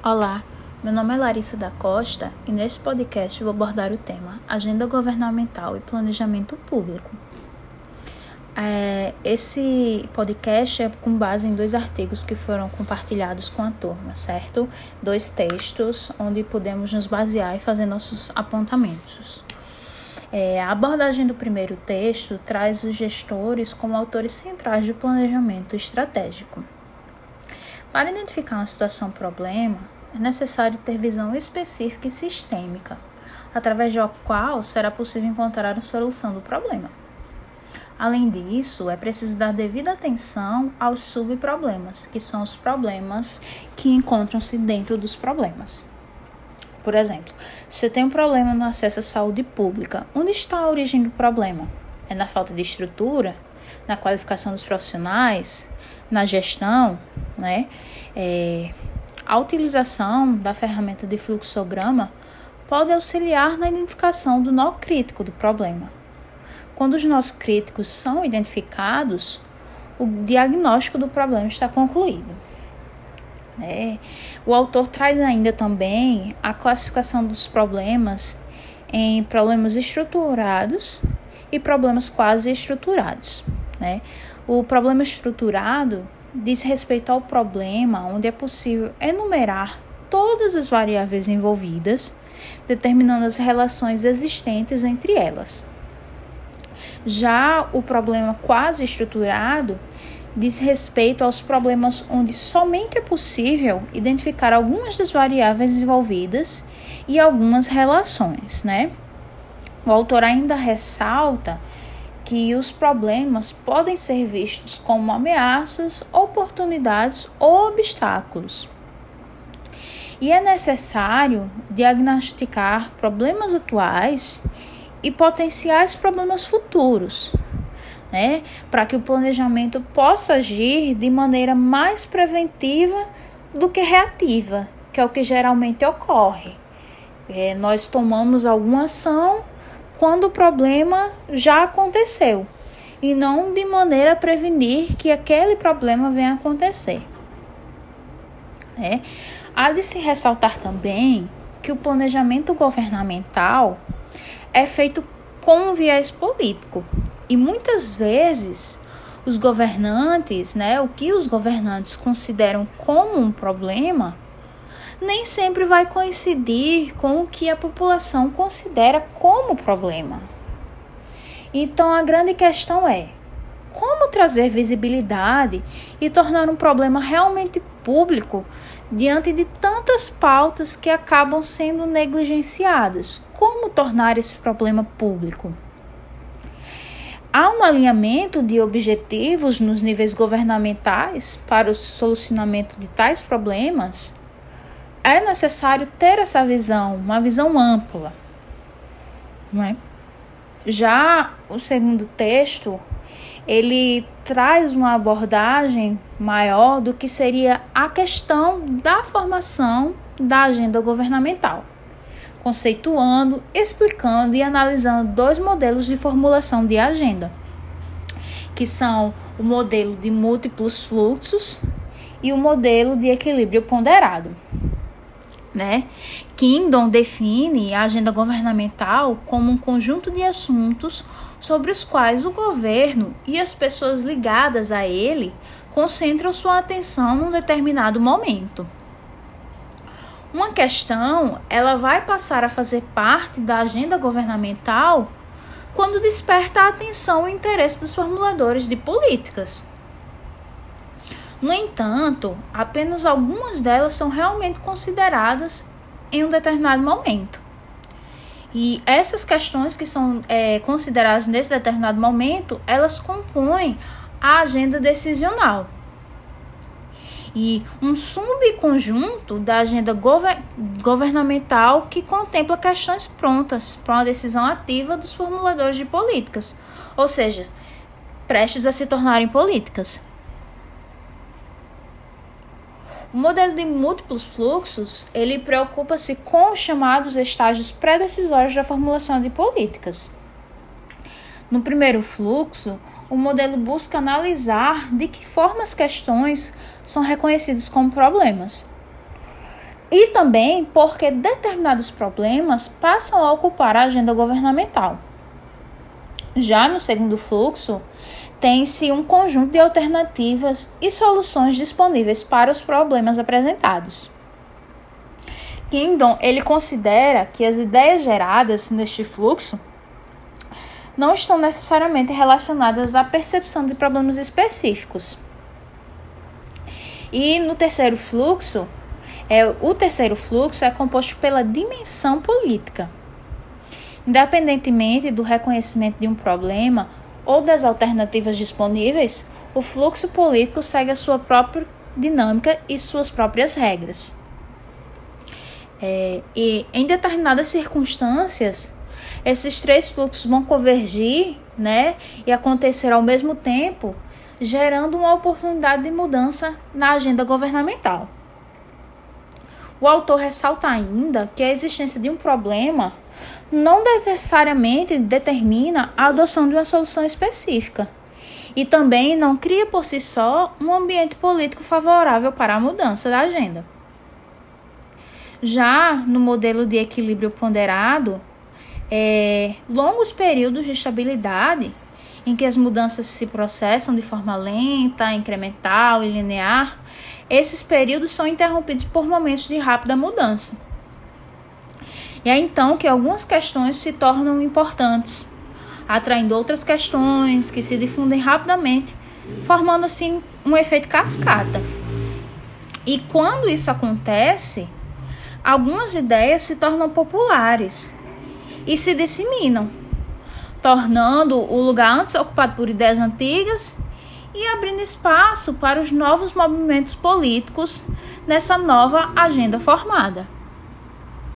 Olá, meu nome é Larissa da Costa e neste podcast vou abordar o tema Agenda Governamental e Planejamento Público. É, esse podcast é com base em dois artigos que foram compartilhados com a turma, certo? Dois textos onde podemos nos basear e fazer nossos apontamentos. É, a abordagem do primeiro texto traz os gestores como autores centrais do planejamento estratégico. Para identificar uma situação problema, é necessário ter visão específica e sistêmica, através da qual será possível encontrar a solução do problema. Além disso, é preciso dar devida atenção aos subproblemas, que são os problemas que encontram-se dentro dos problemas. Por exemplo, se tem um problema no acesso à saúde pública, onde está a origem do problema? É na falta de estrutura, na qualificação dos profissionais, na gestão, né? É, a utilização da ferramenta de fluxograma pode auxiliar na identificação do nó crítico do problema. Quando os nós críticos são identificados, o diagnóstico do problema está concluído. É, o autor traz ainda também a classificação dos problemas em problemas estruturados e problemas quase estruturados. Né? O problema estruturado diz respeito ao problema onde é possível enumerar todas as variáveis envolvidas, determinando as relações existentes entre elas. Já o problema quase estruturado diz respeito aos problemas onde somente é possível identificar algumas das variáveis envolvidas e algumas relações, né? O autor ainda ressalta que os problemas podem ser vistos como ameaças, oportunidades ou obstáculos. E é necessário diagnosticar problemas atuais e potenciais problemas futuros, né? Para que o planejamento possa agir de maneira mais preventiva do que reativa, que é o que geralmente ocorre. É, nós tomamos alguma ação quando o problema já aconteceu e não de maneira a prevenir que aquele problema venha a acontecer. É. Há de se ressaltar também que o planejamento governamental é feito com um viés político e muitas vezes os governantes, né, o que os governantes consideram como um problema, nem sempre vai coincidir com o que a população considera como problema. Então a grande questão é: como trazer visibilidade e tornar um problema realmente público diante de tantas pautas que acabam sendo negligenciadas? Como tornar esse problema público? Há um alinhamento de objetivos nos níveis governamentais para o solucionamento de tais problemas? É necessário ter essa visão, uma visão ampla. Não é? Já o segundo texto, ele traz uma abordagem maior do que seria a questão da formação da agenda governamental, conceituando, explicando e analisando dois modelos de formulação de agenda, que são o modelo de múltiplos fluxos e o modelo de equilíbrio ponderado né? Kingdom define a agenda governamental como um conjunto de assuntos sobre os quais o governo e as pessoas ligadas a ele concentram sua atenção num determinado momento. Uma questão, ela vai passar a fazer parte da agenda governamental quando desperta a atenção e interesse dos formuladores de políticas. No entanto, apenas algumas delas são realmente consideradas em um determinado momento. E essas questões que são é, consideradas nesse determinado momento, elas compõem a agenda decisional. E um subconjunto da agenda gover governamental que contempla questões prontas para uma decisão ativa dos formuladores de políticas, ou seja, prestes a se tornarem políticas. O modelo de múltiplos fluxos, ele preocupa-se com os chamados estágios pré-decisórios da formulação de políticas. No primeiro fluxo, o modelo busca analisar de que forma as questões são reconhecidas como problemas. e também porque determinados problemas passam a ocupar a agenda governamental. Já no segundo fluxo, tem-se um conjunto de alternativas e soluções disponíveis para os problemas apresentados. Kingdom ele considera que as ideias geradas neste fluxo não estão necessariamente relacionadas à percepção de problemas específicos. E no terceiro fluxo, é, o terceiro fluxo é composto pela dimensão política. Independentemente do reconhecimento de um problema ou das alternativas disponíveis, o fluxo político segue a sua própria dinâmica e suas próprias regras. É, e em determinadas circunstâncias, esses três fluxos vão convergir né, e acontecer ao mesmo tempo, gerando uma oportunidade de mudança na agenda governamental. O autor ressalta ainda que a existência de um problema não necessariamente determina a adoção de uma solução específica e também não cria por si só um ambiente político favorável para a mudança da agenda. Já no modelo de equilíbrio ponderado, é, longos períodos de estabilidade em que as mudanças se processam de forma lenta, incremental e linear, esses períodos são interrompidos por momentos de rápida mudança. E é então que algumas questões se tornam importantes, atraindo outras questões que se difundem rapidamente, formando assim um efeito cascata. E quando isso acontece, algumas ideias se tornam populares e se disseminam, tornando o lugar antes ocupado por ideias antigas e abrindo espaço para os novos movimentos políticos nessa nova agenda formada.